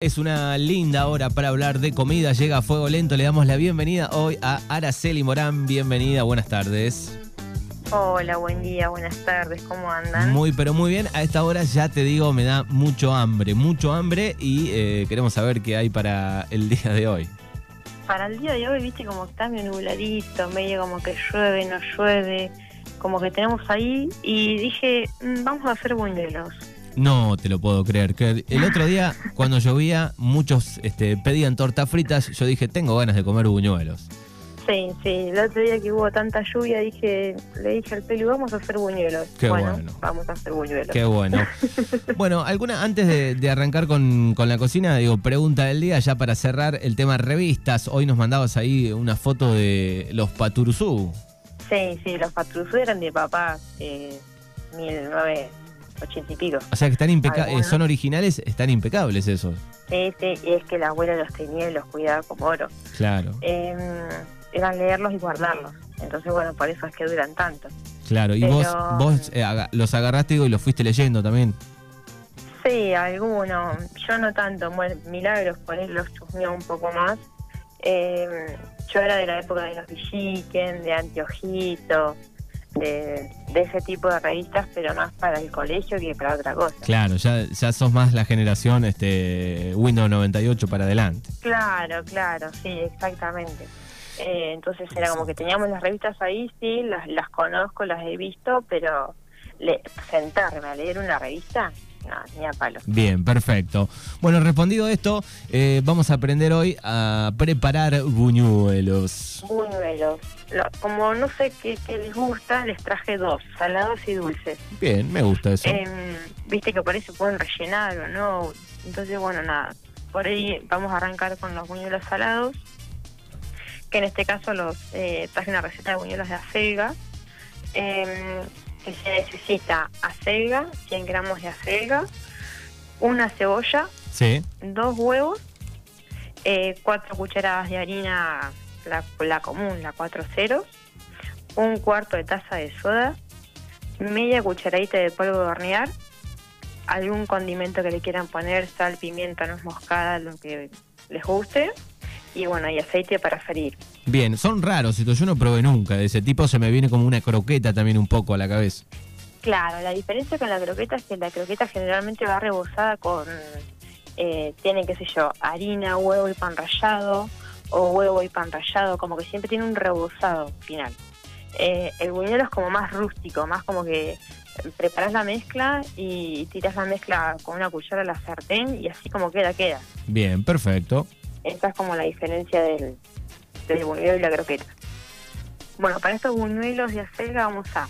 Es una linda hora para hablar de comida. Llega a Fuego Lento. Le damos la bienvenida hoy a Araceli Morán. Bienvenida, buenas tardes. Hola, buen día, buenas tardes, ¿cómo andan? Muy, pero muy bien. A esta hora ya te digo, me da mucho hambre, mucho hambre y eh, queremos saber qué hay para el día de hoy. Para el día de hoy, viste, como está medio nubladito, medio como que llueve, no llueve, como que tenemos ahí y dije, "Mm, vamos a hacer buñuelos. No te lo puedo creer. Que el otro día, cuando llovía, muchos este, pedían tortas fritas. Yo dije, tengo ganas de comer buñuelos. Sí, sí, el otro día que hubo tanta lluvia, dije, le dije al peli, vamos a hacer buñuelos. Qué bueno. vamos a hacer buñuelos. Qué bueno. Bueno, alguna antes de, de arrancar con, con la cocina, digo, pregunta del día, ya para cerrar el tema revistas. Hoy nos mandabas ahí una foto de los Paturuzú. Sí, sí, los patruzos eran de papá, eh, 1980 y pico. O sea que están impeca- Algunos. eh, son originales, están impecables esos. Sí, sí, y es que la abuela los tenía y los cuidaba como oro. Claro, eh, era leerlos y guardarlos. Entonces, bueno, por eso es que duran tanto. claro. Y Pero- vos, vos eh, los agarraste digo, y los fuiste leyendo también. Sí, algunos, yo no tanto, bueno, milagros por él los chusmeó un poco más. Eh, yo era de la época de los Villiquen, de Antiojito, de, de ese tipo de revistas, pero más para el colegio que para otra cosa. Claro, ya, ya sos más la generación este, Windows 98 para adelante. Claro, claro, sí, exactamente. Eh, entonces era como que teníamos las revistas ahí, sí, las, las conozco, las he visto, pero le, sentarme a leer una revista, no, ni a palo. Bien, perfecto. Bueno, respondido esto, eh, vamos a aprender hoy a preparar buñuelos. Buñuelos. Lo- como no sé qué, qué les gusta, les traje dos, salados y dulces. Bien, me gusta eso. Em, Viste que por ahí se pueden rellenar o no. Entonces, bueno, nada. Por ahí vamos a arrancar con los buñuelos salados. Que en este caso los eh, traje una receta de buñuelos de acelga. em, que se necesita acelga, 100 gramos de acelga, una cebolla, Sí, dos huevos, eh, cuatro cucharadas de harina, la, la común, la cuatro ceros, un cuarto de taza de soda, media cucharadita de polvo de hornear, algún condimento que le quieran poner, sal, pimienta, nuez moscada, lo que les guste, y bueno, y aceite para freír. Bien, son raros estos, yo no probé nunca de ese tipo, se me viene como una croqueta también un poco a la cabeza. Claro, la diferencia con la croqueta es que la croqueta generalmente va rebozada con, eh, tiene, qué sé yo, harina, huevo y pan rallado, o huevo y pan rallado, como que siempre tiene un rebozado final. Eh, el buñuelo es como más rústico, más como que preparas la mezcla y tiras la mezcla con una cuchara a la sartén y así como queda, queda. Bien, perfecto. Esta es como la diferencia del, del buñuelo y la croqueta. Bueno, para estos buñuelos de acelga vamos a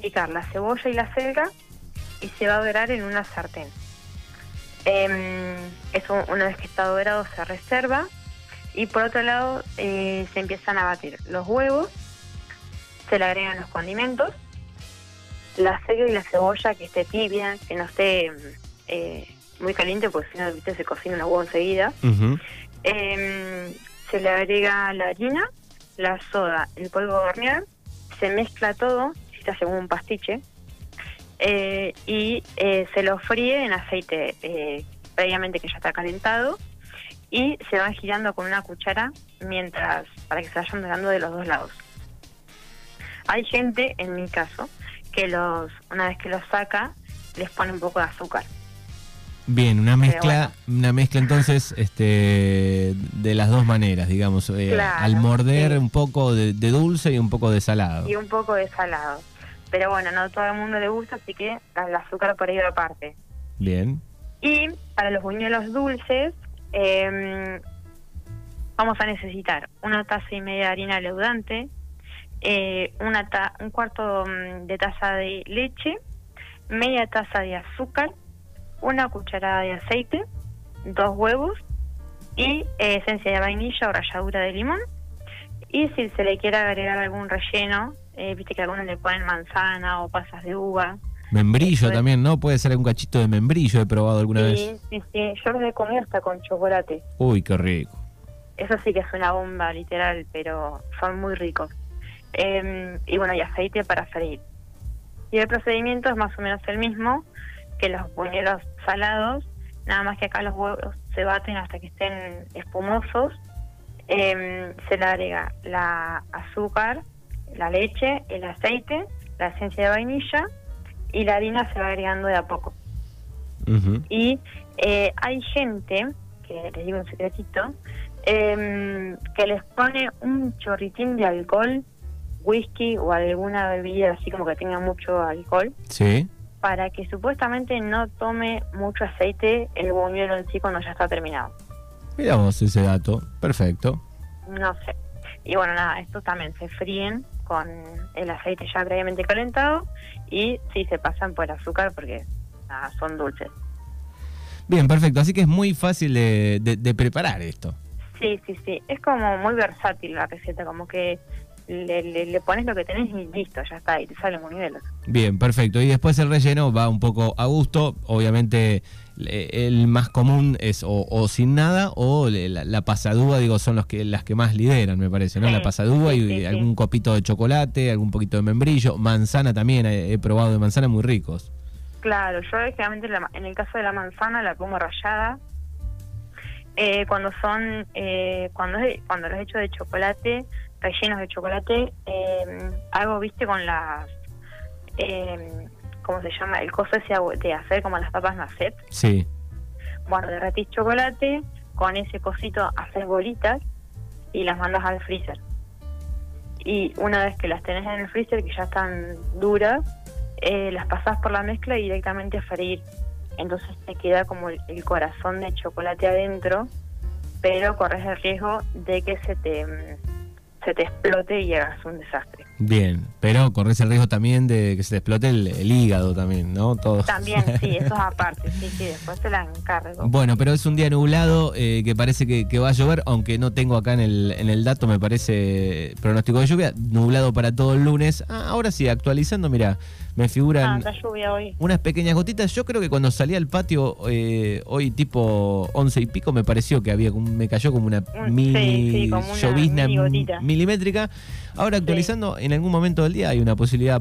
picar la cebolla y la acelga y se va a dorar en una sartén. Em, eso una vez que está dorado se reserva y por otro lado eh, se empiezan a batir los huevos, se le agregan los condimentos, la acelga y la cebolla que esté tibia, que no esté eh, muy caliente porque si no se cocina una huevo enseguida. Se le agrega la harina, la soda, el polvo de hornear, se mezcla todo, se hace un pastiche, eh, y eh, se lo fríe en aceite eh, previamente que ya está calentado y se van girando con una cuchara mientras para que se vayan dorando de los dos lados. Hay gente, en mi caso, que los una vez que los saca les pone un poco de azúcar. Bien, una mezcla, bueno. una mezcla entonces este, de las dos maneras, digamos. eh, Claro, al morder sí. un poco de, de dulce y un poco de salado. y un poco de salado. Pero bueno, no a todo el mundo le gusta, así que el azúcar por ahí aparte. Bien. Y para los buñuelos dulces, eh, vamos a necesitar una taza y media de harina leudante, eh, una ta- un cuarto mm, de taza de leche, media taza de azúcar, una cucharada de aceite, dos huevos y eh, esencia de vainilla o ralladura de limón. Y si se le quiere agregar algún relleno, eh, viste que algunos le ponen manzana o pasas de uva. Membrillo también, ¿no? Puede ser un cachito de membrillo, he probado alguna sí, vez. sí, sí, yo los he comido hasta con chocolate. Uy, qué rico. Eso sí que es una bomba, literal, pero son muy ricos. Eh, y bueno, y aceite para freír. Y el procedimiento es más o menos el mismo que los buñuelos salados. nada más que acá los huevos se baten hasta que estén espumosos. Em, se le agrega la azúcar, la leche, el aceite, la esencia de vainilla y la harina se va agregando de a poco. Y eh, hay gente, que les digo un secretito, em, que les pone un chorritín de alcohol, whisky o alguna bebida así como que tenga mucho alcohol, Sí. Para que supuestamente no tome mucho aceite el buñuelo en sí cuando ya está terminado. Miramos ese dato. Perfecto. No sé. Y bueno, nada, estos también se fríen con el aceite ya previamente calentado y sí se pasan por azúcar porque nada, son dulces. Bien, perfecto. Así que es muy fácil de, de- de preparar esto. Sí, sí, sí. Es como muy versátil la receta, como que le, le, le pones lo que tenés y listo, ya está, y te salen buñuelos. Bien, perfecto. Y después el relleno va un poco a gusto. Obviamente el más común es o, o sin nada o la, la pasadúa, digo, son los que las que más lideran, me parece, ¿no? Sí, la pasadúa sí, y sí, algún copito de chocolate, algún poquito de membrillo, manzana también, he, he probado de manzana muy ricos. Claro, yo generalmente la en el caso de la manzana la pongo rallada. Eh, cuando son, eh, cuando, cuando los hecho de chocolate, rellenos de chocolate, eh, hago, viste, con las, eh, ¿cómo se llama? El coso ese de hacer como las papas nacet. Sí. Bueno, derretís chocolate, con ese cosito haces bolitas y las mandas al freezer. Y una vez que las tenés en el freezer, que ya están duras, eh, las pasás por la mezcla y directamente a freír. Entonces te queda como el, el corazón de chocolate adentro, pero corres el riesgo de que se te, mm, se te explote y hagas un desastre. Bien, pero corres el riesgo también de que se te explote el, el hígado también, ¿no? Todo. También, sí, eso es aparte, sí, sí, después te la encargo. Bueno, pero es un día nublado eh, que parece que, que va a llover, aunque no tengo acá en el, en el dato, me parece pronóstico de lluvia, nublado para todo el lunes. Ah, ahora sí, actualizando, mira, me Ah, figuran lluvia hoy. unas pequeñas gotitas. Yo creo que cuando salí al patio eh, hoy tipo once y pico me pareció que había me cayó como una Un- mini sí, sí, como una llovizna mini milimétrica. Ahora actualizando, en algún momento del día hay una posibilidad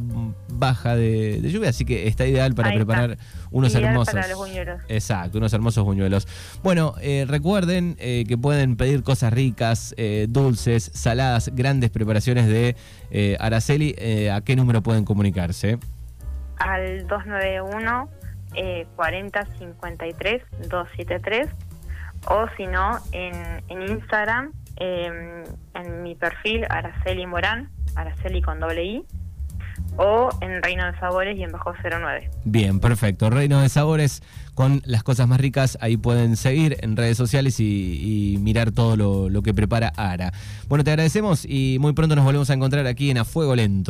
baja de, de lluvia, así que está ideal para Ahí está. preparar unos Ideal hermosos. para los buñuelos. Exacto, unos hermosos buñuelos. Bueno, eh, recuerden eh, que pueden pedir cosas ricas, eh, dulces, saladas, grandes preparaciones de eh, Araceli. ¿A qué número pueden comunicarse? al 291 eh, 40 53 273 o si no en, en Instagram eh, en mi perfil Araceli Morán Araceli con doble I o en Reino de Sabores y en Bajo 09 Bien, perfecto. Reino de Sabores con las cosas más ricas. Ahí pueden seguir en redes sociales y, y mirar todo lo, lo que prepara Ara. Bueno, te agradecemos y muy pronto nos volvemos a encontrar aquí en A Fuego Lento.